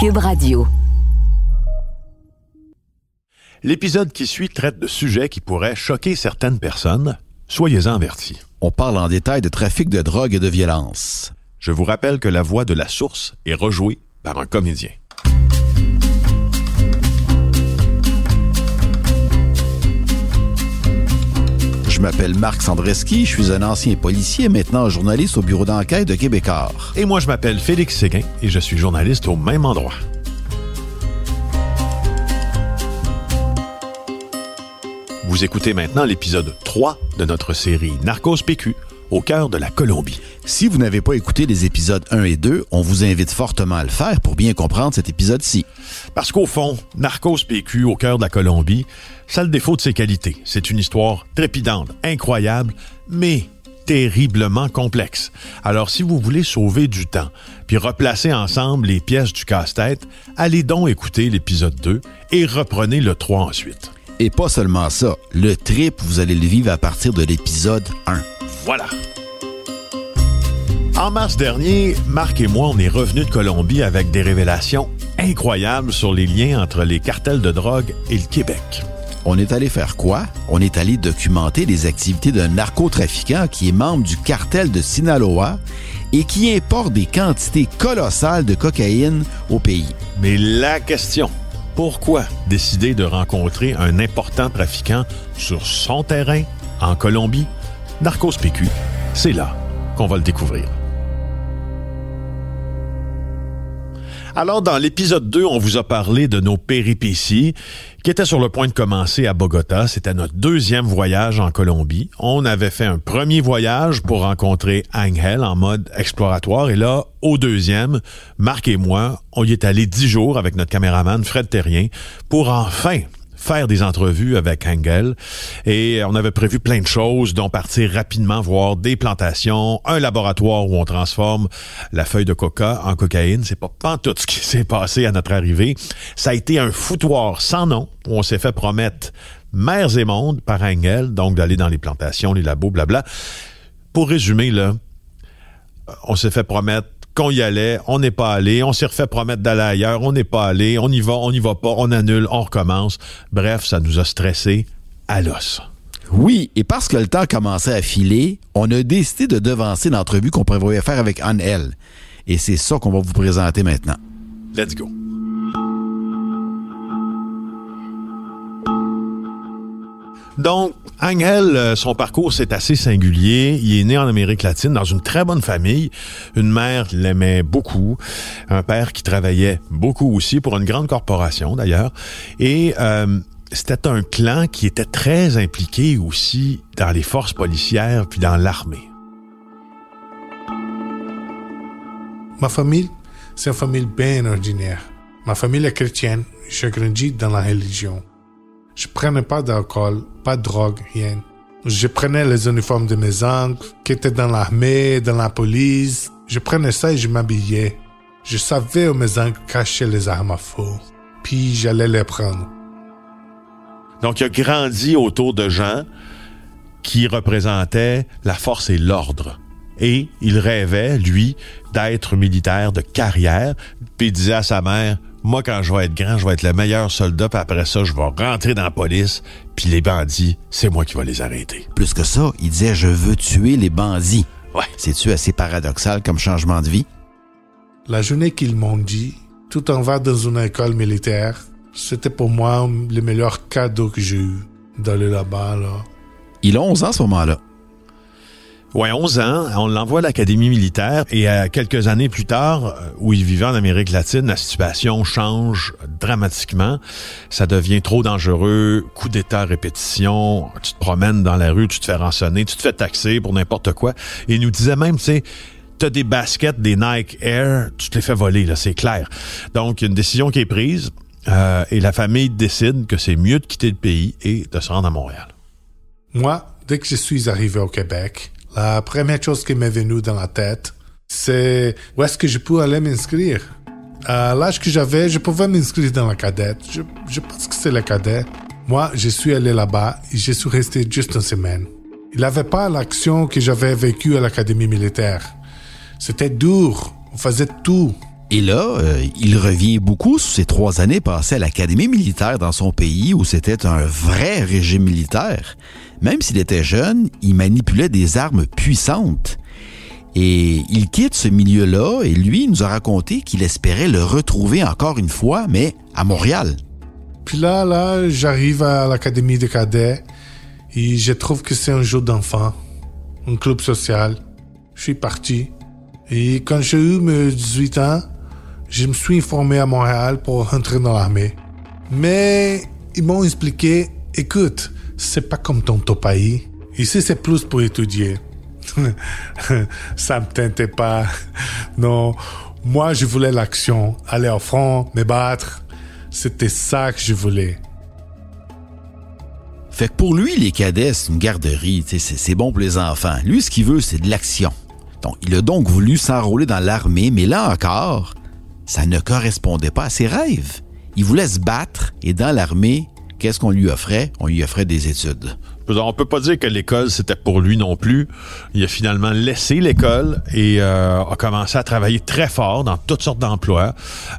Cube Radio. L'épisode qui suit traite de sujets qui pourraient choquer certaines personnes. Soyez-en avertis. On parle en détail de trafic de drogue et de violence. Je vous rappelle que la voix de la source est rejouée par un comédien. Je m'appelle Marc Sandreski, je suis un ancien policier, maintenant journaliste au bureau d'enquête de Québécois. Et moi, je m'appelle Félix Séguin et je suis journaliste au même endroit. Vous écoutez maintenant l'épisode 3 de notre série Narcos PQ au cœur de la Colombie. Si vous n'avez pas écouté les épisodes 1 et 2, on vous invite fortement à le faire pour bien comprendre cet épisode-ci. Parce qu'au fond, Narcos PQ au cœur de la Colombie, ça a le défaut de ses qualités. C'est une histoire trépidante, incroyable, mais terriblement complexe. Alors si vous voulez sauver du temps, puis replacer ensemble les pièces du casse-tête, allez donc écouter l'épisode 2 et reprenez le 3 ensuite. Et pas seulement ça, le trip, vous allez le vivre à partir de l'épisode 1. Voilà. En mars dernier, Marc et moi, on est revenus de Colombie avec des révélations incroyables sur les liens entre les cartels de drogue et le Québec. On est allé faire quoi? On est allé documenter les activités d'un narcotrafiquant qui est membre du cartel de Sinaloa et qui importe des quantités colossales de cocaïne au pays. Mais la question, pourquoi décider de rencontrer un important trafiquant sur son terrain en Colombie? Narcos PQ, c'est là qu'on va le découvrir. Alors, dans l'épisode 2, on vous a parlé de nos péripéties qui étaient sur le point de commencer à Bogota. C'était notre deuxième voyage en Colombie. On avait fait un premier voyage pour rencontrer Angel en mode exploratoire. Et là, au deuxième, Marc et moi, on y est allé dix jours avec notre caméraman Fred Terrien pour enfin faire des entrevues avec Engel et on avait prévu plein de choses, dont partir rapidement voir des plantations, un laboratoire où on transforme la feuille de coca en cocaïne. C'est pas, tout ce qui s'est passé à notre arrivée. Ça a été un foutoir sans nom où on s'est fait promettre mers et monde par Engel, donc d'aller dans les plantations, les labos, blabla. Pour résumer, là, on s'est fait promettre qu'on y allait, on n'est pas allé, on s'est refait promettre d'aller ailleurs, on n'est pas allé, on y va, on n'y va pas, on annule, on recommence. Bref, ça nous a stressé à l'os. Oui, et parce que le temps commençait à filer, on a décidé de devancer l'entrevue qu'on prévoyait faire avec Anne-Elle. Et c'est ça qu'on va vous présenter maintenant. Let's go. Donc, Angel, euh, son parcours, c'est assez singulier. Il est né en Amérique latine dans une très bonne famille. Une mère l'aimait beaucoup. Un père qui travaillait beaucoup aussi pour une grande corporation, d'ailleurs. Et euh, c'était un clan qui était très impliqué aussi dans les forces policières puis dans l'armée. Ma famille, c'est une famille bien ordinaire. Ma famille est chrétienne. J'ai grandi dans la religion. Je prenais pas d'alcool, pas de drogue, rien. Je prenais les uniformes de mes oncles, qui étaient dans l'armée, dans la police. Je prenais ça et je m'habillais. Je savais où mes oncles cachaient les armes à feu. Puis j'allais les prendre. Donc, il a grandi autour de gens qui représentaient la force et l'ordre. Et il rêvait, lui, d'être militaire de carrière. Puis il disait à sa mère, moi, quand je vais être grand, je vais être le meilleur soldat, puis après ça, je vais rentrer dans la police, puis les bandits, c'est moi qui vais les arrêter. Plus que ça, il disait Je veux tuer les bandits. Ouais. C'est-tu assez paradoxal comme changement de vie? La journée qu'ils m'ont dit, tout en va dans une école militaire, c'était pour moi le meilleur cadeau que j'ai eu d'aller là-bas. Là. Il a 11 ans à ce moment-là. Ouais, 11 ans, on l'envoie à l'académie militaire et euh, quelques années plus tard, euh, où il vivait en Amérique latine, la situation change dramatiquement. Ça devient trop dangereux, coup d'état répétition, tu te promènes dans la rue, tu te fais rançonner, tu te fais taxer pour n'importe quoi. Et il nous disait même, tu sais, t'as des baskets, des Nike Air, tu te les fais voler, là, c'est clair. Donc, une décision qui est prise euh, et la famille décide que c'est mieux de quitter le pays et de se rendre à Montréal. Moi, dès que je suis arrivé au Québec, la première chose qui m'est venue dans la tête, c'est où est-ce que je peux aller m'inscrire? À l'âge que j'avais, je pouvais m'inscrire dans la cadette. Je, pense que c'est la cadette. Moi, je suis allé là-bas et je suis resté juste une semaine. Il n'avait pas l'action que j'avais vécue à l'académie militaire. C'était dur. On faisait tout. Et là, euh, il revient beaucoup sur ses trois années passées à l'académie militaire dans son pays où c'était un vrai régime militaire. Même s'il était jeune, il manipulait des armes puissantes. Et il quitte ce milieu-là et lui nous a raconté qu'il espérait le retrouver encore une fois, mais à Montréal. Puis là, là, j'arrive à l'académie des cadets et je trouve que c'est un jeu d'enfant, un club social. Je suis parti. Et quand j'ai eu mes 18 ans, je me suis informé à Montréal pour entrer dans l'armée. Mais ils m'ont expliqué, écoute, c'est pas comme ton pays. Ici, c'est plus pour étudier. ça me tentait pas. Non, moi, je voulais l'action, aller au front, me battre. C'était ça que je voulais. Fait que pour lui, les cadets, c'est une garderie, c'est bon pour les enfants. Lui, ce qu'il veut, c'est de l'action. Donc, il a donc voulu s'enrôler dans l'armée, mais là encore, ça ne correspondait pas à ses rêves. Il voulait se battre et dans l'armée, qu'est-ce qu'on lui offrait? On lui offrait des études. On peut pas dire que l'école c'était pour lui non plus. Il a finalement laissé l'école et euh, a commencé à travailler très fort dans toutes sortes d'emplois.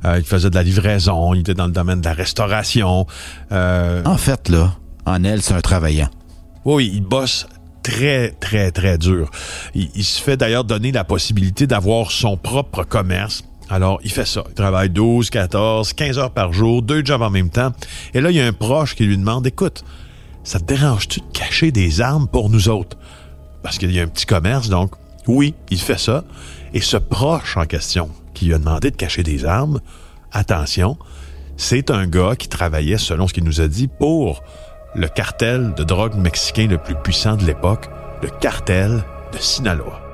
Euh, il faisait de la livraison, il était dans le domaine de la restauration. Euh, en fait, là, en elle, c'est un travaillant. Oui, il bosse très, très, très dur. Il, se fait d'ailleurs donner la possibilité d'avoir son propre commerce. Alors, il fait ça. Il travaille 12, 14, 15 heures par jour, deux jobs en même temps. Et là, il y a un proche qui lui demande, écoute, ça te dérange-tu de cacher des armes pour nous autres? Parce qu'il y a un petit commerce, donc oui, il fait ça. Et ce proche en question qui lui a demandé de cacher des armes, attention, c'est un gars qui travaillait, selon ce qu'il nous a dit, pour le cartel de drogue mexicain le plus puissant de l'époque, le cartel de Sinaloa.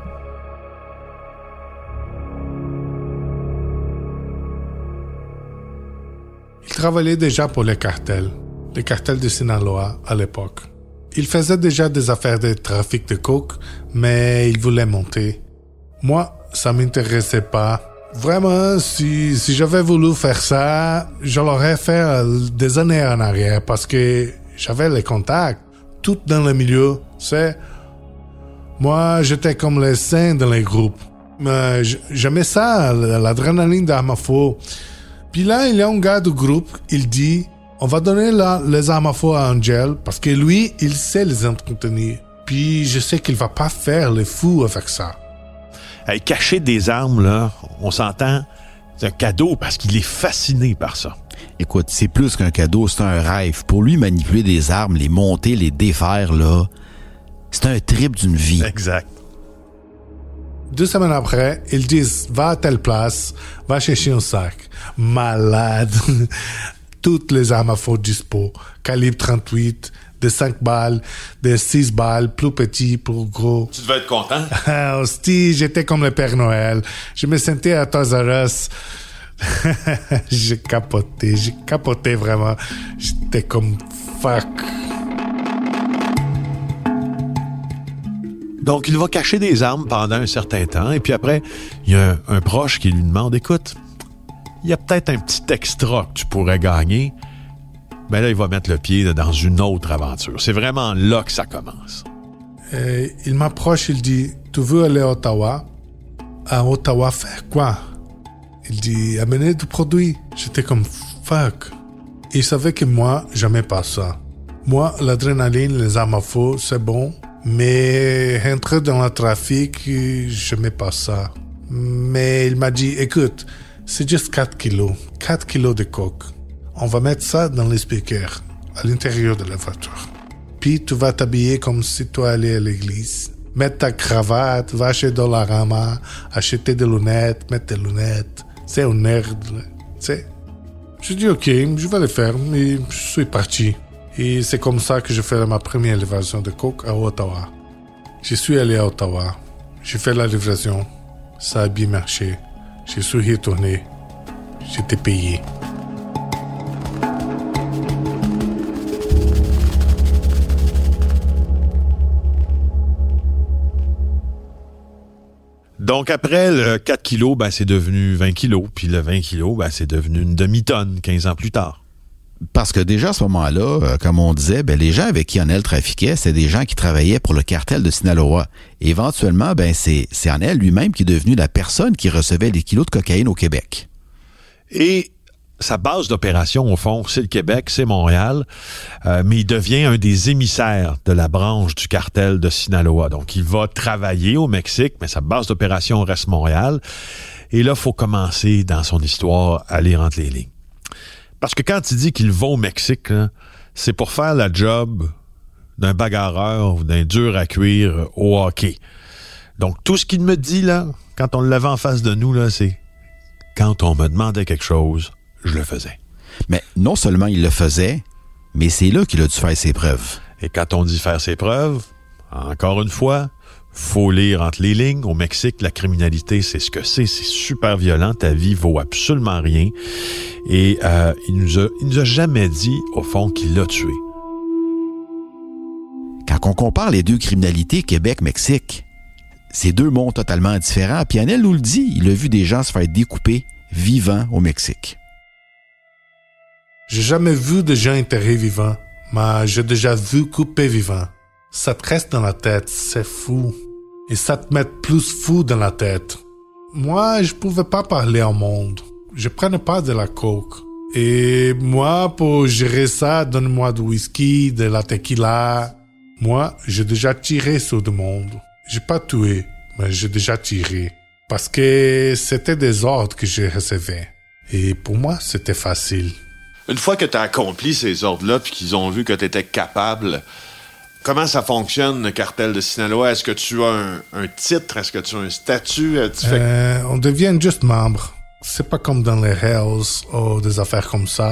Il travaillait déjà pour le cartel, le cartel de Sinaloa à l'époque. Il faisait déjà des affaires de trafic de coke, mais il voulait monter. Moi, ça m'intéressait pas. Vraiment, si, si j'avais voulu faire ça, je l'aurais fait euh, des années en arrière parce que j'avais les contacts, tout dans le milieu, c'est... Moi, j'étais comme les saints dans les groupes. Mais j'aimais ça, l'adrénaline d'Armafo. Puis là, il y a un gars du groupe, il dit, on va donner les armes à feu à Angel parce que lui, il sait les entretenir. Puis je sais qu'il va pas faire les fous avec ça. cacher des armes, là, on s'entend, c'est un cadeau parce qu'il est fasciné par ça. Écoute, c'est plus qu'un cadeau, c'est un rêve. Pour lui, manipuler des armes, les monter, les défaire, là, c'est un trip d'une vie. Exact. Deux semaines après, ils disent va à telle place, va chercher un sac. Malade. Toutes les armes à feu dispo. Calibre 38, de 5 balles, de 6 balles, plus petit, plus gros. Tu devais être content. Hostie, j'étais comme le Père Noël. Je me sentais à Toys R Us. j'ai capoté, j'ai capoté vraiment. J'étais comme fuck. Donc, il va cacher des armes pendant un certain temps, et puis après, il y a un, proche qui lui demande Écoute, il y a peut-être un petit extra que tu pourrais gagner. Mais là, il va mettre le pied dans une autre aventure. C'est vraiment là que ça commence. Euh, il m'approche, il dit Tu veux aller à Ottawa? À Ottawa, faire quoi? Il dit amener du produit. J'étais comme fuck. Il savait que moi, jamais pas ça. Moi, l'adrénaline, les armes à feu, c'est bon. Mais entrer dans le trafic, je mets pas ça. Mais il m'a dit, écoute, c'est juste 4 kilos. 4 kilos de coke. On va mettre ça dans les speakers, à l'intérieur de la voiture. Puis tu vas t'habiller comme si tu allais à l'église. Mettre ta cravate, va chez Dollarama, acheter des lunettes, mettre tes lunettes c'est un nerd, tu sais. Je dis ok, je vais le faire, mais je suis parti. Et c'est comme ça que je fais ma première livraison de coke à Ottawa. Je suis allé à Ottawa, j'ai fait la livraison, ça a bien marché. Je suis retourné, j'étais payé. Donc après le 4 kilos, ben, c'est devenu 20 kilos. Puis le 20 kilos, ben, c'est devenu une demi-tonne 15 ans plus tard. Parce que déjà à ce moment-là, euh, comme on disait, ben, les gens avec qui Anel trafiquait, c'est des gens qui travaillaient pour le cartel de Sinaloa. Éventuellement, ben, c'est, c'est Anel lui-même qui est devenu la personne qui recevait les kilos de cocaïne au Québec. Et sa base d'opération, au fond, c'est le Québec, c'est Montréal, euh, mais il devient un des émissaires de la branche du cartel de Sinaloa. Donc, il va travailler au Mexique, mais sa base d'opération reste Montréal. Et là, faut commencer dans son histoire à lire entre les lignes. Parce que quand il dit qu'il va au Mexique, c'est pour faire la job d'un bagarreur ou d'un dur à cuire au hockey. Donc, tout ce qu'il me dit, là, quand on l'avait en face de nous, là, c'est quand on me demandait quelque chose, je le faisais. Mais non seulement il le faisait, mais c'est là qu'il a dû faire ses preuves. Et quand on dit faire ses preuves, encore une fois, faut lire entre les lignes. Au Mexique, la criminalité, c'est ce que c'est. C'est super violent. Ta vie vaut absolument rien. Et euh, il, nous a, il nous a jamais dit, au fond, qu'il l'a tué. Quand on compare les deux criminalités, Québec-Mexique, c'est deux mondes totalement différents. Puis Anel nous le dit, il a vu des gens se faire découper vivants au Mexique. J'ai jamais vu de gens enterrés vivants, mais j'ai déjà vu coupés vivants. Ça te reste dans la tête, c'est fou. Et ça te met plus fou dans la tête. Moi, je pouvais pas parler au monde. Je prenais pas de la coke. Et moi, pour gérer ça, donne-moi du whisky, de la tequila. Moi, j'ai déjà tiré sur le monde. J'ai pas tué, mais j'ai déjà tiré. Parce que c'était des ordres que je recevais. Et pour moi, c'était facile. Une fois que tu as accompli ces ordres-là, puis qu'ils ont vu que tu étais capable, comment ça fonctionne, le cartel de Sinaloa? Est-ce que tu as un, un titre? Est-ce que tu as un statut? Tu fais- Euh, on devient juste membre. C'est pas comme dans les Hells ou des affaires comme ça.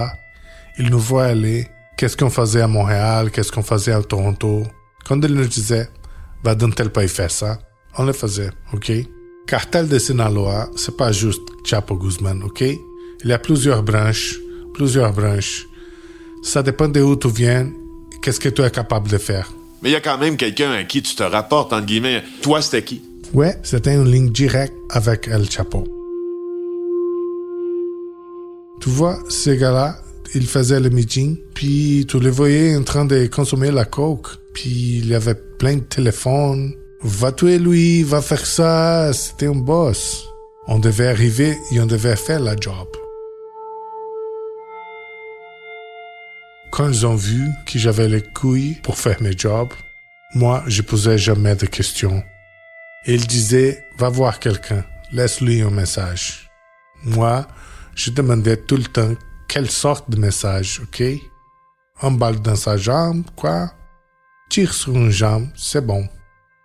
Ils nous voient aller. Qu'est-ce qu'on faisait à Montréal? Qu'est-ce qu'on faisait à Toronto? Quand ils nous disaient, va dans tel pays faire ça, on le faisait, ok? Cartel de Sinaloa, c'est pas juste Chapo Guzman, ok? Il y a plusieurs branches, plusieurs branches. Ça dépend de où tu viens, qu'est-ce que tu es capable de faire. Mais il y a quand même quelqu'un à qui tu te rapportes, entre guillemets. Toi, c'était qui? Ouais, c'était une ligne directe avec El Chapo. Tu vois, ces gars-là, ils faisaient le meeting, puis tu les voyais en train de consommer la coke, puis il y avait plein de téléphones. Va tuer lui, va faire ça, c'était un boss. On devait arriver et on devait faire la job. Quand ils ont vu que j'avais les couilles pour faire mes jobs, moi, je posais jamais de questions. Il disait, va voir quelqu'un, laisse-lui un message. Moi, je demandais tout le temps quelle sorte de message, ok? Un balle dans sa jambe, quoi? Tire sur une jambe, c'est bon.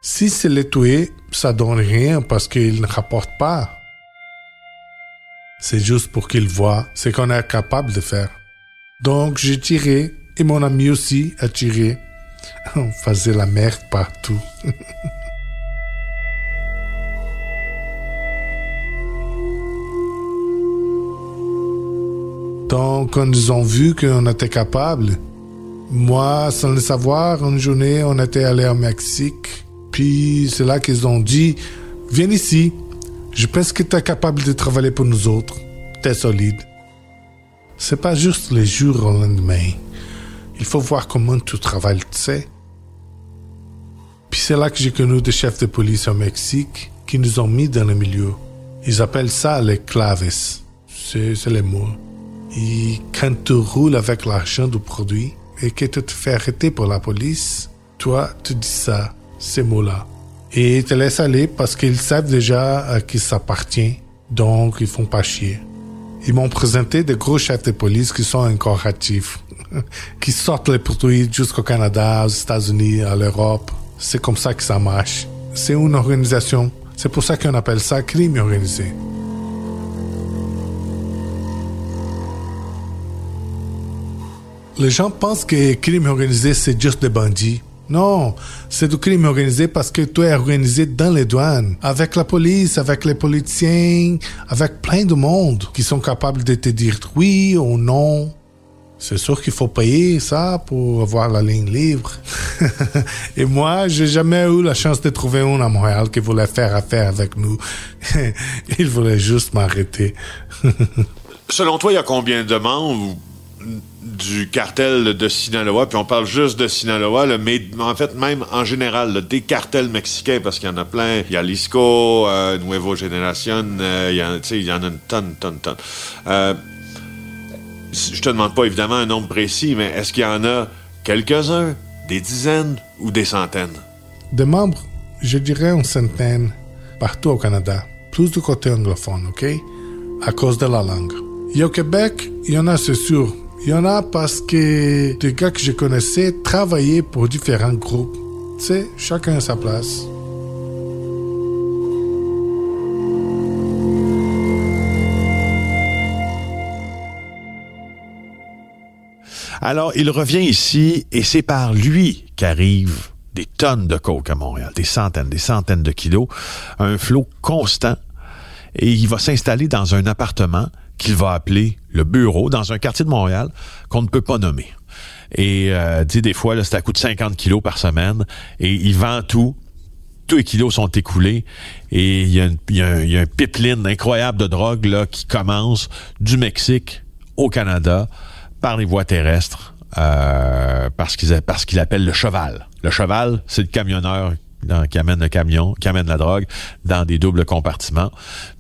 Si c'est le tuer, ça donne rien parce qu'il ne rapporte pas. C'est juste pour qu'il voit ce qu'on est capable de faire. Donc j'ai tiré et mon ami aussi a tiré. On faisait la merde partout. Donc, quand ils ont vu qu'on était capable, moi, sans le savoir, une journée, on était allé au Mexique. Puis, c'est là qu'ils ont dit, viens ici. Je pense que tu es capable de travailler pour nous autres. T'es solide. C'est pas juste les jours au lendemain. Il faut voir comment tu travailles, tu sais. Puis c'est là que j'ai connu des chefs de police au Mexique qui nous ont mis dans le milieu. Ils appellent ça les claves. C'est les mots. Et quand tu roules avec l'argent du produit et que tu te fais arrêter pour la police, toi, tu dis ça, ces mots-là. Et ils te laissent aller parce qu'ils savent déjà à qui ça appartient, donc ils font pas chier. Ils m'ont présenté des gros chefs de police qui sont encore actifs, qui sortent les produits jusqu'au Canada, aux États-Unis, à l'Europe. C'est comme ça que ça marche. C'est une organisation. C'est pour ça qu'on appelle ça crime organisé. Les gens pensent que crime organisé, c'est juste des bandits. Non, c'est du crime organisé parce que tu es organisé dans les douanes, avec la police, avec les politiciens, avec plein de monde qui sont capables de te dire oui ou non. C'est sûr qu'il faut payer ça pour avoir la ligne libre. Et moi, j'ai jamais eu la chance de trouver un à Montréal qui voulait faire affaire avec nous. Il voulait juste m'arrêter. Selon toi, il y a combien de membres du cartel de Sinaloa, puis on parle juste de Sinaloa, mais en fait, même en général, des cartels mexicains, parce qu'il y en a plein. Il y a Lisco, euh, Nuevo Generación, euh, il, y en, il y en a une tonne, tonne, tonne. Euh, je te demande pas évidemment un nombre précis, mais est-ce qu'il y en a quelques-uns, des dizaines ou des centaines? De membres, je dirais une centaine partout au Canada. Plus du côté anglophone, OK? À cause de la langue. Et au Québec, il y en a, c'est sûr. Il y en a parce que des gars que je connaissais travaillaient pour différents groupes. Tu chacun à sa place. Alors, il revient ici et c'est par lui qu'arrivent des tonnes de coke à Montréal, des centaines, des centaines de kilos, un flot constant. Et il va s'installer dans un appartement qu'il va appeler le bureau, dans un quartier de Montréal qu'on ne peut pas nommer. Et euh, dit des fois, c'est à coût de 50 kilos par semaine. Et il vend tout. Tous les kilos sont écoulés. Et il y y y a un pipeline incroyable de drogue là, qui commence du Mexique au Canada par les voies terrestres euh, parce qu'il parce qu'il appelle le cheval. Le cheval, c'est le camionneur dans- qui amène le camion, qui amène la drogue dans des doubles compartiments.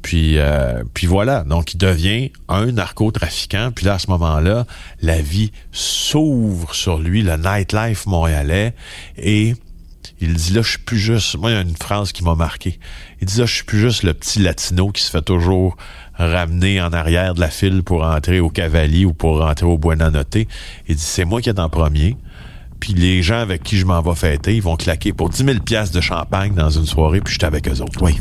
Puis euh, puis voilà, donc il devient un narcotrafiquant. Puis là à ce moment-là, la vie s'ouvre sur lui, le nightlife montréalais et il dit là, je suis plus juste. Moi, il y a une phrase qui m'a marqué. Il dit là, je suis plus juste le petit latino qui se fait toujours ramener en arrière de la file pour entrer au Cavalier ou pour rentrer au Buena Notte. Il dit c'est moi qui est en premier. Puis les gens avec qui je m'en vais fêter, ils vont claquer pour 10 000 piastres de champagne dans une soirée, puis je suis avec eux autres. Oui.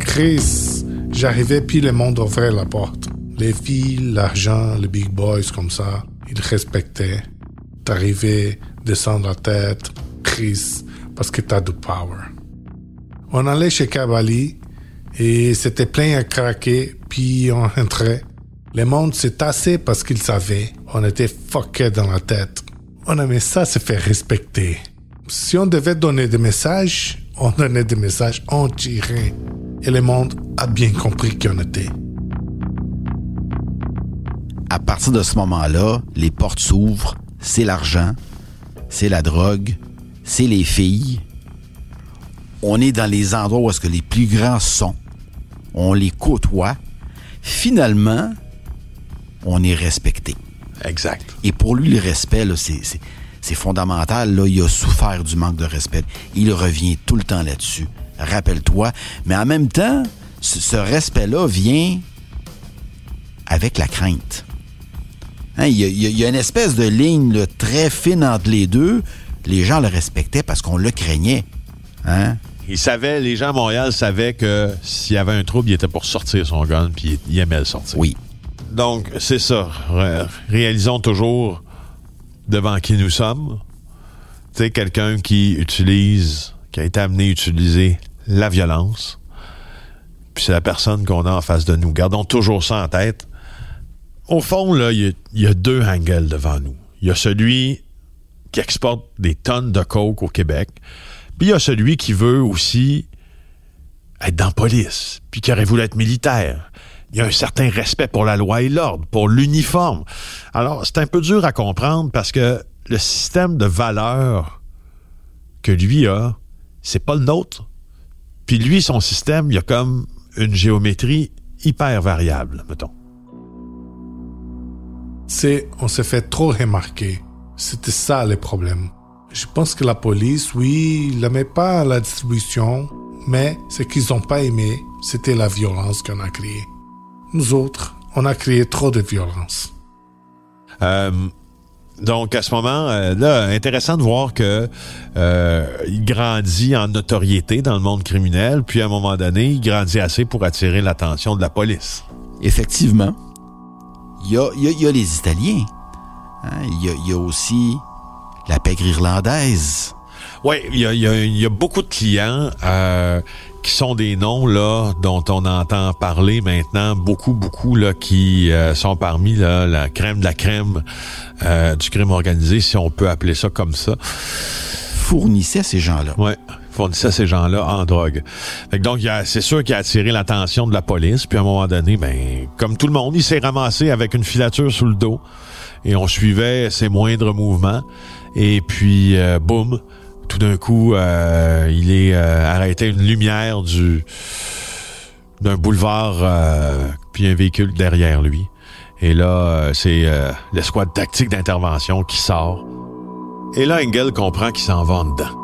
Chris, j'arrivais puis le monde ouvrait la porte. Les filles, l'argent, les big boys comme ça, ils respectaient. T'arrivais, descendre la tête, Chris, parce que t'as du power. On allait chez Cavalli et c'était plein à craquer, puis on entrait. Le monde s'est tassé parce qu'ils savaient. On était fuckés dans la tête. On aimait ça se faire respecter. Si on devait donner des messages, on donnait des messages, on tirait. Et le monde a bien compris qui on était. À partir de ce moment-là, les portes s'ouvrent, c'est l'argent, c'est la drogue, c'est les filles. On est dans les endroits où est-ce que les plus grands sont. On les côtoie. Finalement, on est respecté. Exact. Et pour lui, le respect, c'est, fondamental. Là, il a souffert du manque de respect. Il revient tout le temps là-dessus. Rappelle-toi. Mais en même temps, ce, respect-là vient avec la crainte. Hein, il, y a, il y a- il y a une espèce de ligne là, très fine entre les deux. Les gens le respectaient parce qu'on le craignait. Hein? Il savait, les gens à Montréal savaient que s'il y avait un trouble, il était pour sortir son gun, puis il aimait le sortir. Oui. Donc, c'est ça. Ré- réalisons toujours devant qui nous sommes. Tu sais, quelqu'un qui utilise, qui a été amené à utiliser la violence. Puis c'est la personne qu'on a en face de nous. Gardons toujours ça en tête. Au fond, là, il y, a- il y a deux angles devant nous. Il y a celui qui exporte des tonnes de coke au Québec. Puis il y a celui qui veut aussi être dans la police, puis qui aurait voulu être militaire. Il y a un certain respect pour la loi et l'ordre, pour l'uniforme. Alors, c'est un peu dur à comprendre parce que le système de valeurs que lui a, c'est pas le nôtre. Puis lui, son système, il y a comme une géométrie hyper variable, mettons. C'est, on s'est fait trop remarquer. C'était ça le problème. Je pense que la police, oui, il n'aimait pas la distribution, mais ce qu'ils n'ont pas aimé, c'était la violence qu'on a créée. Nous autres, on a créé trop de violence. Euh, donc, à ce moment, euh, là, intéressant de voir que euh, il grandit en notoriété dans le monde criminel, puis à un moment donné, il grandit assez pour attirer l'attention de la police. Effectivement. Il y a, il y a- il y a les Italiens. Hein, Il, y a, il y a aussi la pègre irlandaise. Oui, il y a, il y a- il y a beaucoup de clients euh, qui sont des noms là dont on entend parler maintenant, beaucoup, beaucoup là qui euh, sont parmi là, la crème de la crème euh, du crime organisé, si on peut appeler ça comme ça. Fournissaient ces gens-là. Ouais, fournissait ces gens-là en drogue. Fait que donc, c'est sûr qu'il a attiré l'attention de la police. Puis à un moment donné, ben, comme tout le monde, il s'est ramassé avec une filature sous le dos. et on suivait ses moindres mouvements. Et puis, euh, boum, tout d'un coup, euh, il est euh, arrêté une lumière du d'un boulevard, puis un véhicule derrière lui. Et là, c'est l'escouade tactique d'intervention qui sort. Et là, Engel comprend qu'il s'en va en dedans.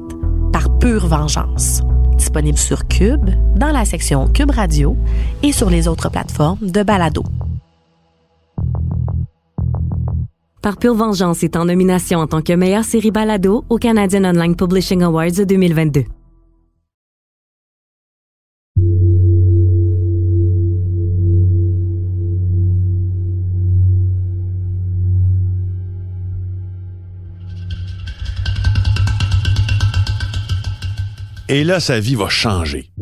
par pure vengeance. Disponible sur Cube, dans la section Cube Radio et sur les autres plateformes de balado. Par pure vengeance est en nomination en tant que meilleure série balado au Canadian Online Publishing Awards 2022. Et là, sa vie va changer.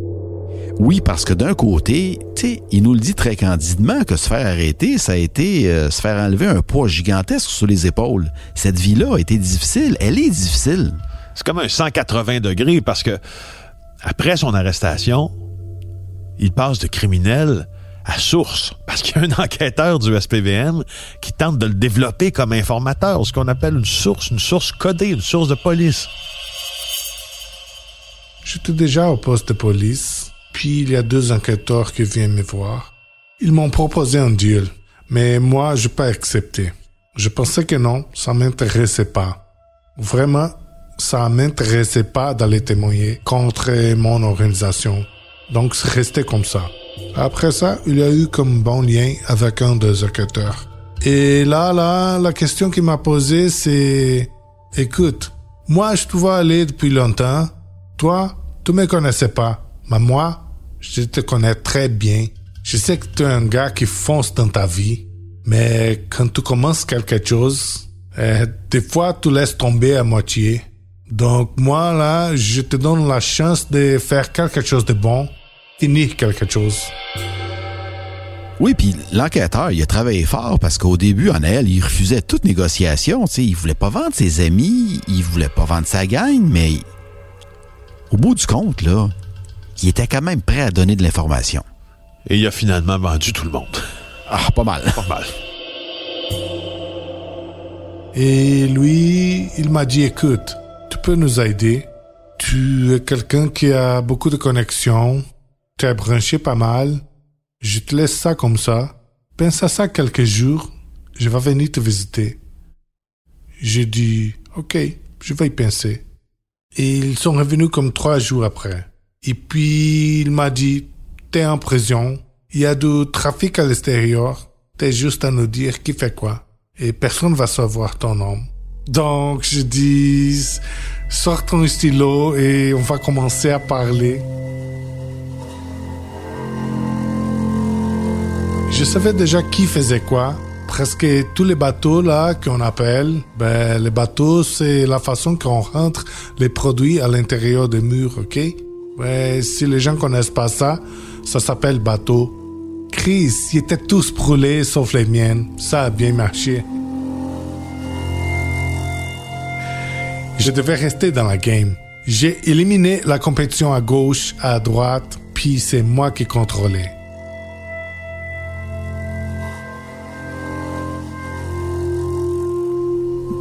Oui, parce que d'un côté, tu il nous le dit très candidement que se faire arrêter, ça a été euh, se faire enlever un poids gigantesque sur les épaules. Cette vie-là a été difficile. Elle est difficile. C'est comme un 180 degrés parce que après son arrestation, il passe de criminel à source parce qu'il y a un enquêteur du SPVM qui tente de le développer comme informateur, ce qu'on appelle une source, une source codée, une source de police. J'étais déjà au poste de police, puis il y a deux enquêteurs qui viennent me voir. Ils m'ont proposé un deal, mais moi, je n'ai pas accepté. Je pensais que non, ça m'intéressait pas. Vraiment, ça m'intéressait pas d'aller témoigner contre mon organisation. Donc, c'est resté comme ça. Après ça, il y a eu comme bon lien avec un des enquêteurs. Et là, là, la question qu'il m'a posée, c'est, écoute, moi, je te vois aller depuis longtemps. Toi, tu me connaissais pas, mais moi, je te connais très bien. Je sais que tu es un gars qui fonce dans ta vie, mais quand tu commences quelque chose, eh, des fois tu laisses tomber à moitié. Donc moi là, je te donne la chance de faire quelque chose de bon, finir quelque chose. Oui, puis l'enquêteur, il a travaillé fort parce qu'au début, en elle, il refusait toute négociation. sais, il voulait pas vendre ses amis, il voulait pas vendre sa gagne, mais au bout du compte, là, il était quand même prêt à donner de l'information. Et il a finalement vendu tout le monde. Ah, pas mal. Pas mal. Et lui, il m'a dit, écoute, tu peux nous aider. Tu es quelqu'un qui a beaucoup de connexions. Tu es branché pas mal. Je te laisse ça comme ça. Pense à ça quelques jours. Je vais venir te visiter. J'ai dit, OK, je vais y penser. Et ils sont revenus comme trois jours après. Et puis, il m'a dit, t'es en prison, il y a du trafic à l'extérieur, t'es juste à nous dire qui fait quoi. Et personne va savoir ton nom. Donc, je dis, sors ton stylo et on va commencer à parler. Je savais déjà qui faisait quoi, presque tous les bateaux là qu'on appelle, ben les bateaux c'est la façon qu'on rentre les produits à l'intérieur des murs, ok? Ouais, si les gens connaissent pas ça, ça s'appelle bateau. Chris, ils étaient tous brûlés sauf les miennes. Ça a bien marché. Je devais rester dans la game. J'ai éliminé la compétition à gauche, à droite, puis c'est moi qui contrôlais.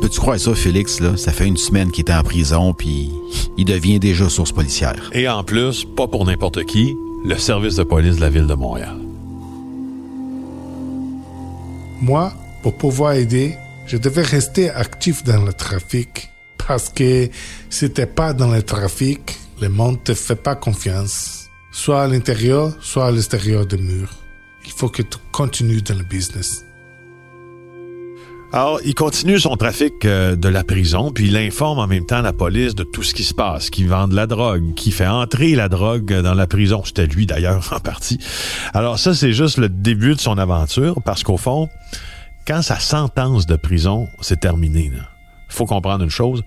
Tu crois ça, Félix, là? Ça fait une semaine qu'il est en prison, puis il devient déjà source policière. Et en plus, pas pour n'importe qui, le service de police de la ville de Montréal. Moi, pour pouvoir aider, je devais rester actif dans le trafic. Parce que si t'es pas dans le trafic, le monde te fait pas confiance. Soit à l'intérieur, soit à l'extérieur des murs. Il faut que tu continues dans le business. Alors, il continue son trafic euh, de la prison, puis il informe en même temps la police de tout ce qui se passe, qui vend de la drogue, qui fait entrer la drogue dans la prison. C'était lui d'ailleurs en partie. Alors ça, c'est juste le début de son aventure, parce qu'au fond, quand sa sentence de prison s'est terminée, il faut comprendre une chose,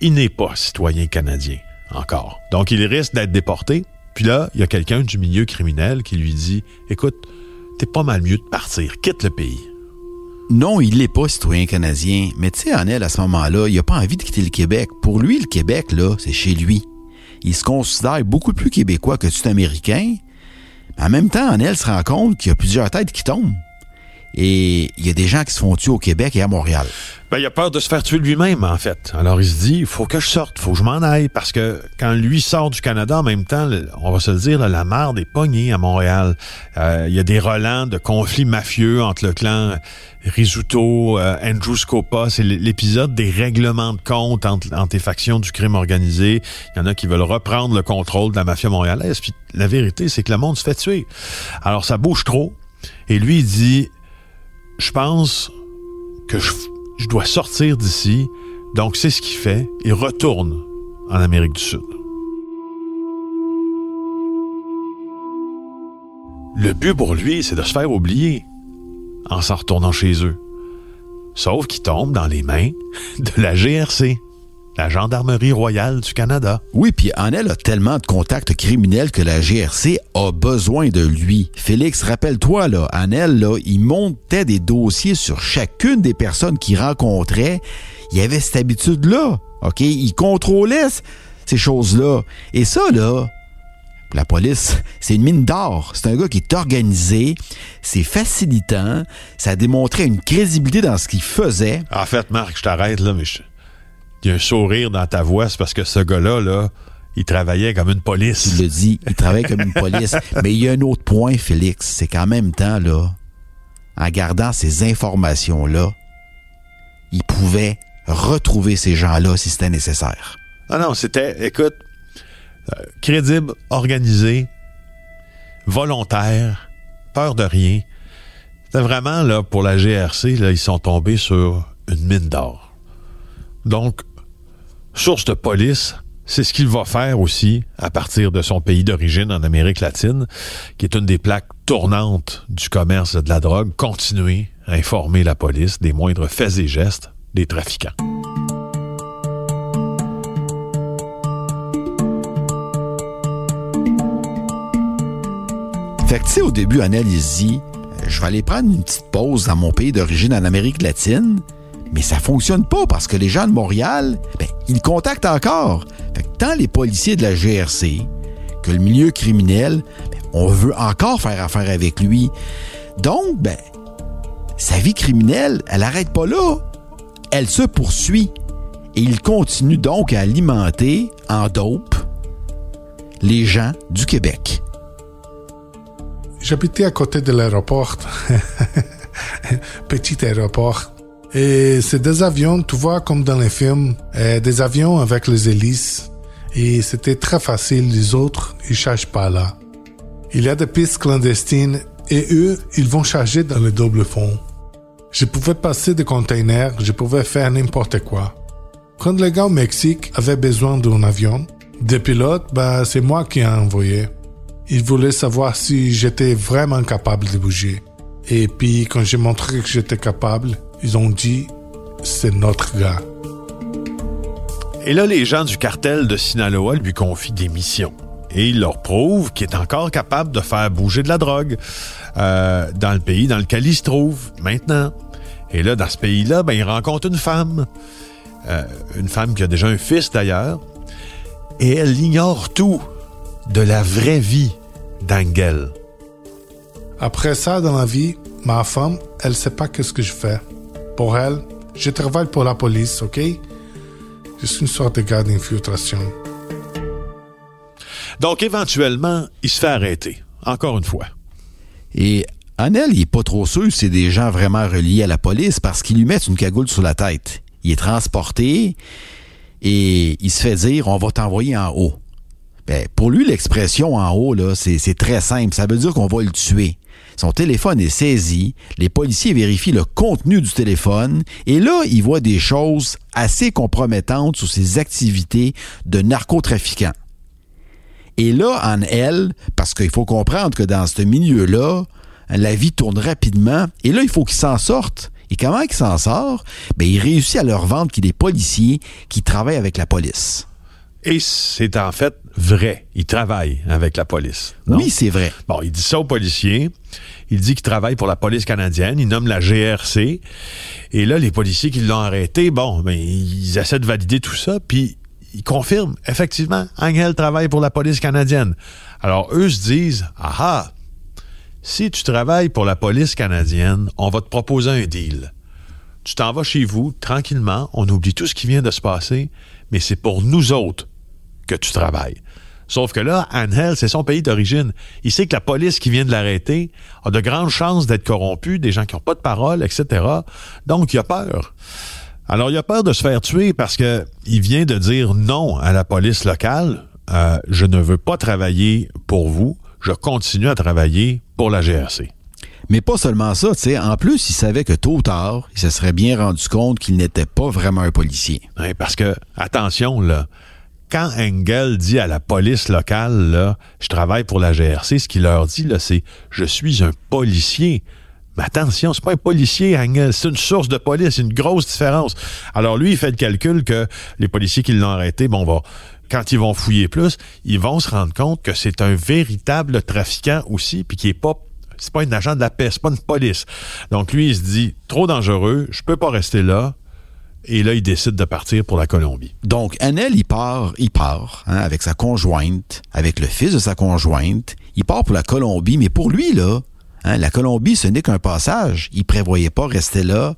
il n'est pas citoyen canadien encore. Donc il risque d'être déporté. Puis là, il y a quelqu'un du milieu criminel qui lui dit, écoute, t'es pas mal mieux de partir, quitte le pays. Non, il n'est pas citoyen canadien, mais tu sais, Anel, à ce moment-là, il n'a pas envie de quitter le Québec. Pour lui, le Québec, là, c'est chez lui. Il se considère beaucoup plus québécois que tout américain. Mais en même temps, Anel se rend compte qu'il y a plusieurs têtes qui tombent. Et il y a des gens qui se font tuer au Québec et à Montréal. Ben, il a peur de se faire tuer lui-même, en fait. Alors, il se dit, il faut que je sorte, faut que je m'en aille, parce que quand lui sort du Canada, en même temps, on va se le dire, la marde est pognée à Montréal. Euh, il y a des relents de conflits mafieux entre le clan Risuto, euh, Andrew Scopa. C'est l'épisode des règlements de compte entre, entre les factions du crime organisé. Il y en a qui veulent reprendre le contrôle de la mafia montréalaise. Puis la vérité, c'est que le monde se fait tuer. Alors, ça bouge trop. Et lui, il dit, je pense que je, dois sortir d'ici. Donc, c'est ce qu'il fait. Il retourne en Amérique du Sud. Le but pour lui, c'est de se faire oublier en s'en retournant chez eux. Sauf qu'il tombe dans les mains de la GRC, la Gendarmerie royale du Canada. Oui, puis Annel a tellement de contacts criminels que la GRC a besoin de lui. Félix, rappelle-toi, là, Annel, là, il montait des dossiers sur chacune des personnes qu'il rencontrait. Il avait cette habitude-là, OK? Il contrôlait ces choses-là. Et ça, là, la police, c'est une mine d'or. C'est un gars qui est organisé, c'est facilitant, ça démontrait une crédibilité dans ce qu'il faisait. En fait, Marc, je t'arrête là, mais je- il y a un sourire dans ta voix, c'est parce que ce gars-là, là, il travaillait comme une police. Tu le dis, il travaille comme une police. Mais il y a un autre point, Félix, c'est qu'en même temps, là, en gardant ces informations-là, il pouvait retrouver ces gens-là si c'était nécessaire. Ah non, c'était, écoute, euh, crédible, organisé, volontaire, peur de rien. C'était vraiment, là, pour la GRC, là, ils sont tombés sur une mine d'or. Donc, source de police, c'est ce qu'il va faire aussi à partir de son pays d'origine en Amérique latine, qui est une des plaques tournantes du commerce de la drogue, continuer à informer la police des moindres faits et gestes des trafiquants. Fait que, au début, Annalise dit, euh, je vais aller prendre une petite pause dans mon pays d'origine en Amérique latine, mais ça fonctionne pas parce que les gens de Montréal, ben, ils contactent encore. Tant les policiers de la GRC que le milieu criminel, ben, on veut encore faire affaire avec lui. Donc, ben, sa vie criminelle, elle arrête pas là. Elle se poursuit. Et il continue donc à alimenter en dope les gens du Québec. J'habitais à côté de l'aéroport. Petit aéroport. Et c'est des avions, tu vois, comme dans les films, euh, des avions avec les hélices. Et c'était très facile, les autres, ils chargent pas là. Il y a des pistes clandestines et eux, ils vont charger dans le double fond. Je pouvais passer des containers, je pouvais faire n'importe quoi. Quand les gars au Mexique avaient besoin d'un avion, des pilotes, bah, c'est moi qui ai envoyé. Ils voulaient savoir si j'étais vraiment capable de bouger. Et puis, quand j'ai montré que j'étais capable, ils ont dit, c'est notre gars. Et là, les gens du cartel de Sinaloa lui confient des missions. Et il leur prouve qu'il est encore capable de faire bouger de la drogue euh, dans le pays dans lequel il se trouve maintenant. Et là, dans ce pays-là, ben, il rencontre une femme. Euh, une femme qui a déjà un fils d'ailleurs. Et elle ignore tout de la vraie vie d'Angel. Après ça, dans la vie, ma femme, elle sait pas qu'est-ce que je fais. Pour elle, je travaille pour la police, ok? Je suis une sorte de gars d'infiltration. Donc, éventuellement, il se fait arrêter. Encore une fois. Et Annel, il est pas trop sûr si c'est des gens vraiment reliés à la police parce qu'ils lui mettent une cagoule sur la tête. Il est transporté et il se fait dire on va t'envoyer en haut. Ben, pour lui, l'expression en haut, là, c'est c'est très simple. Ça veut dire qu'on va le tuer. Son téléphone est saisi, les policiers vérifient le contenu du téléphone et là, ils voient des choses assez compromettantes sur ses activités de narcotrafiquant. Et là, en elle, parce qu'il faut comprendre que dans ce milieu-là, la vie tourne rapidement et là, il faut qu'il s'en sorte. Et comment il s'en sort? Ben, il réussit à leur vendre qu'il est policier qui travaille avec la police. Et c'est en fait vrai. Il travaille avec la police. non? Oui, c'est vrai. Bon, il dit ça aux policiers. Il dit qu'il travaille pour la police canadienne. Il nomme la GRC. Et là, les policiers qui l'ont arrêté, bon, ben, ils essaient de valider tout ça. Puis, ils confirment, effectivement, Angel travaille pour la police canadienne. Alors, eux se disent, ah ah, si tu travailles pour la police canadienne, on va te proposer un deal. Tu t'en vas chez vous, tranquillement, on oublie tout ce qui vient de se passer, mais c'est pour nous autres que tu travailles. Sauf que là, Angel, c'est son pays d'origine. Il sait que la police qui vient de l'arrêter a de grandes chances d'être corrompue, des gens qui n'ont pas de parole, etc. Donc, il a peur. Alors, il a peur de se faire tuer parce que il vient de dire non à la police locale. Euh, je ne veux pas travailler pour vous. Je continue à travailler pour la GRC. Mais pas seulement ça, tu sais. En plus, il savait que tôt ou tard, il se serait bien rendu compte qu'il n'était pas vraiment un policier. Ouais, parce que, attention, là, quand Engel dit à la police locale, là, je travaille pour la GRC, ce qu'il leur dit, là, c'est je suis un policier. Mais attention, c'est pas un policier, Engel, c'est une source de police, une grosse différence. Alors lui, il fait le calcul que les policiers qui l'ont arrêté, bon, quand ils vont fouiller plus, ils vont se rendre compte que c'est un véritable trafiquant aussi, puis qui est pas c'est pas un agent de la paix, c'est pas une police. Donc lui, il se dit trop dangereux, je peux pas rester là. Et là, il décide de partir pour la Colombie. Donc, Annel, il part, il part hein, avec sa conjointe, avec le fils de sa conjointe. Il part pour la Colombie, mais pour lui, là, hein, la Colombie, ce n'est qu'un passage. Il prévoyait pas rester là,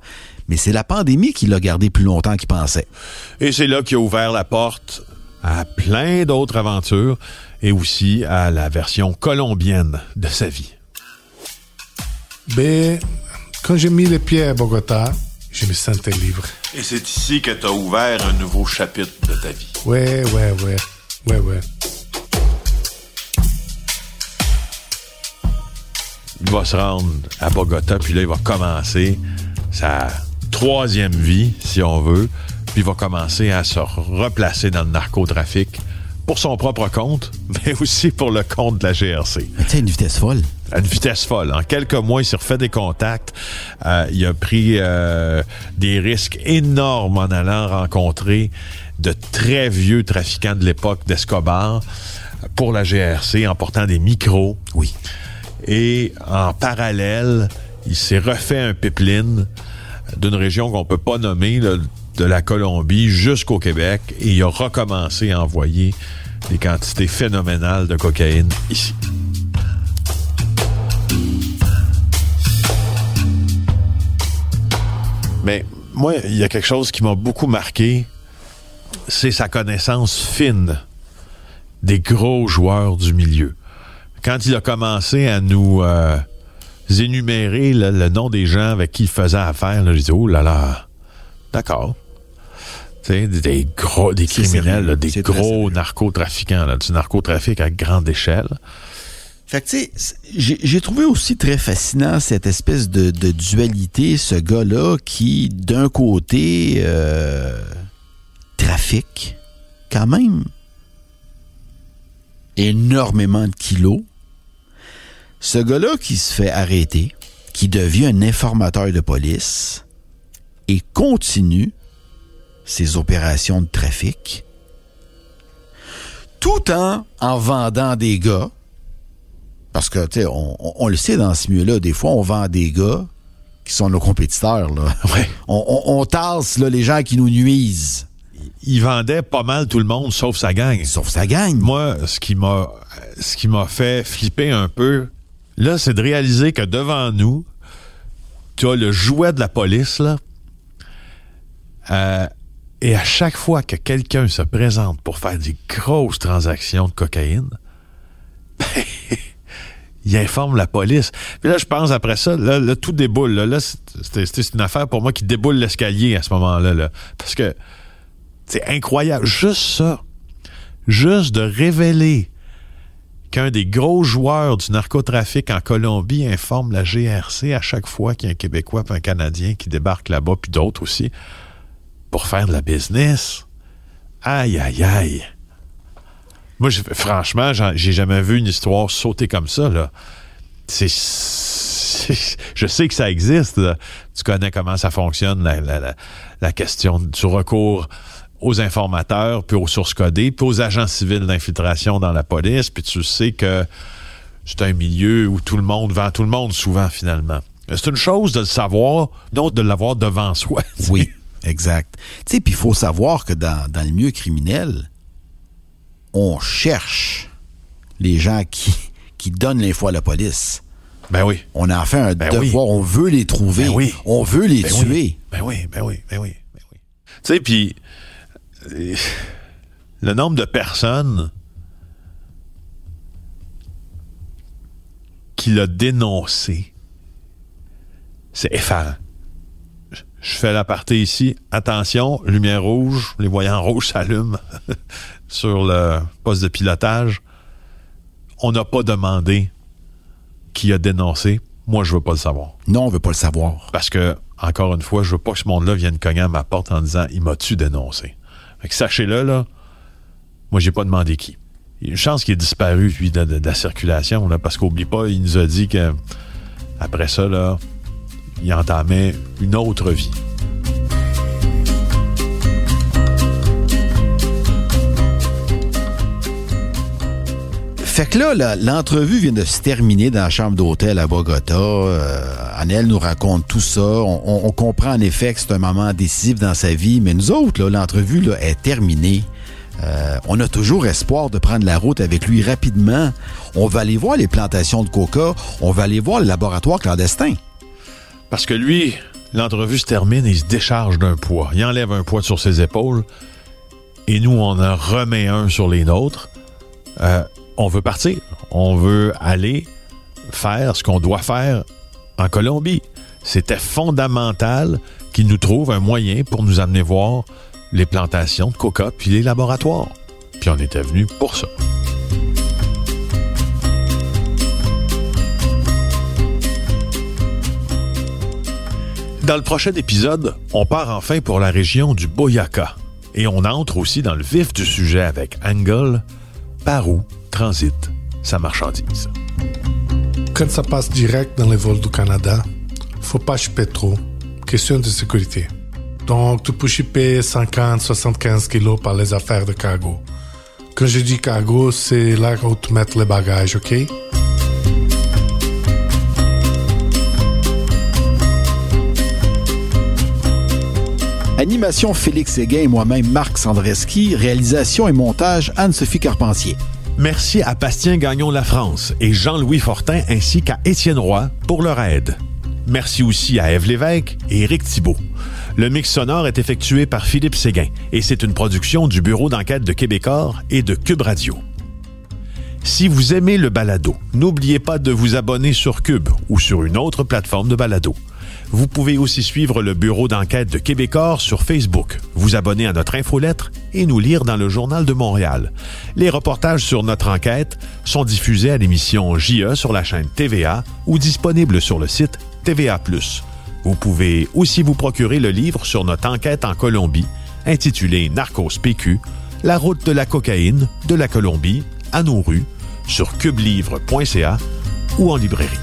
mais c'est la pandémie qui l'a gardé plus longtemps qu'il pensait. Et c'est là qu'il a ouvert la porte à plein d'autres aventures et aussi à la version colombienne de sa vie. Ben, quand j'ai mis les pieds à Bogota, je me sentais libre. Et c'est ici que tu as ouvert un nouveau chapitre de ta vie. Ouais, ouais, ouais. Ouais, ouais. Il va se rendre à Bogota, puis là, il va commencer sa troisième vie, si on veut, puis il va commencer à se replacer dans le narcotrafic pour son propre compte, mais aussi pour le compte de la GRC. Sais, une vitesse folle. À une vitesse folle. En quelques mois, il s'est refait des contacts. Euh, il a pris euh, des risques énormes en allant rencontrer de très vieux trafiquants de l'époque d'Escobar pour la GRC en portant des micros. Oui. Et en parallèle, il s'est refait un pipeline d'une région qu'on peut pas nommer, là, de la Colombie jusqu'au Québec, et il a recommencé à envoyer des quantités phénoménales de cocaïne ici. Mais moi, il y a quelque chose qui m'a beaucoup marqué, c'est sa connaissance fine des gros joueurs du milieu. Quand il a commencé à nous euh, énumérer le nom des gens avec qui il faisait affaire, j'ai dit, oh là là, d'accord. Des, gros, des criminels, là, des gros narcotrafiquants, là, du narcotrafic à grande échelle. Fait que, tu sais, j'ai j'ai trouvé aussi très fascinant cette espèce de, de dualité, ce gars-là qui, d'un côté, euh, trafique quand même énormément de kilos. Ce gars-là qui se fait arrêter, qui devient un informateur de police et continue ses opérations de trafic tout en en vendant des gars parce que, tu sais, on, le sait dans ce milieu-là, des fois, on vend des gars qui sont nos compétiteurs, là. Ouais. On, on, on tasse, là, les gens qui nous nuisent. Il vendait pas mal tout le monde, sauf sa gang. Sauf ça gagne. Moi, ce qui m'a ce qui m'a fait flipper un peu, là, c'est de réaliser que devant nous, tu as le jouet de la police, là. Euh, et à chaque fois que quelqu'un se présente pour faire des grosses transactions de cocaïne, il informe la police. Puis là, je pense après ça, là, tout déboule. Là, c'est- une affaire pour moi qui déboule l'escalier à ce moment-là. Là. Parce que c'est incroyable. Juste ça. juste de révéler qu'un des gros joueurs du narcotrafic en Colombie informe la GRC à chaque fois qu'il y a un Québécois et un Canadien qui débarquent là-bas, puis d'autres aussi, pour faire de la business. Aïe, aïe, aïe. Moi, franchement, j'ai jamais vu une histoire sauter comme ça, là. Je sais que ça existe. Tu connais comment ça fonctionne, la, question du recours aux informateurs, puis aux sources codées, puis aux agents civils d'infiltration dans la police, puis tu sais que c'est un milieu où tout le monde vend tout le monde souvent, finalement. C'est une chose de le savoir, d'autre de l'avoir devant soi. Oui, exact. Tu sais, puis il faut savoir que dans, dans le milieu criminel, on cherche les gens qui, qui donnent l'info à la police. Ben oui. On a fait un ben devoir, on veut les trouver. Ben oui. On veut les ben tuer. Oui. Ben oui, ben oui, ben oui, ben oui. Tu sais, puis le nombre de personnes qui l'a dénoncé, c'est effarant. Je fais la partie ici. Attention, lumière rouge, les voyants rouges s'allument sur le poste de pilotage. On n'a pas demandé qui a dénoncé. Moi, je veux pas le savoir. Non, on veut pas le savoir. Parce que, encore une fois, je veux pas que ce monde-là vienne cogner à ma porte en disant Il m'a-tu dénoncé? Fait que sachez-le, là, moi, j'ai pas demandé qui. Il y a une chance qu'il ait disparu, lui, de, la circulation, là, parce qu'oublie pas, il nous a dit que après ça, là, il entamait une autre vie. Fait que là, l'entrevue vient de se terminer dans la chambre d'hôtel à Bogota. Euh, nous raconte tout ça. On, comprend en effet que c'est un moment décisif dans sa vie, mais nous autres, l'entrevue est terminée. Euh, on a toujours espoir de prendre la route avec lui rapidement. On va aller voir les plantations de coca. On va aller voir le laboratoire clandestin. Parce que lui, l'entrevue se termine et il se décharge d'un poids. Il enlève un poids sur ses épaules et nous, on en remet un sur les nôtres. Euh, on veut partir. On veut aller faire ce qu'on doit faire en Colombie. C'était fondamental qu'ils nous trouvent un moyen pour nous amener voir les plantations de coca puis les laboratoires. Puis on était venu pour ça. Dans le prochain épisode, on part enfin pour la région du Boyaka et on entre aussi dans le vif du sujet avec Angle, par où transite sa marchandise. Quand ça passe direct dans les vols du Canada, faut pas chipper trop. Question de sécurité. Donc, tu peux chipper 50-75 kilos par les affaires de cargo. Quand je dis cargo, c'est là où tu mets les bagages, OK? Animation Félix Séguin et moi-même Marc Sandreski, réalisation et montage Anne-Sophie Carpentier. Merci à Bastien Gagnon La France et Jean-Louis Fortin ainsi qu'à Étienne Roy pour leur aide. Merci aussi à Ève Lévesque et Éric Thibault. Le mix sonore est effectué par Philippe Séguin et c'est une production du Bureau d'enquête de Québecor et de Cube Radio. Si vous aimez le balado, n'oubliez pas de vous abonner sur Cube ou sur une autre plateforme de balado. Vous pouvez aussi suivre le bureau d'enquête de Québecor sur Facebook, vous abonner à notre infolettre et nous lire dans le Journal de Montréal. Les reportages sur notre enquête sont diffusés à l'émission JE sur la chaîne TVA ou disponibles sur le site TVA+. Vous pouvez aussi vous procurer le livre sur notre enquête en Colombie, intitulé Narcos PQ, la route de la cocaïne de la Colombie à nos rues, sur cubelivre.ca ou en librairie.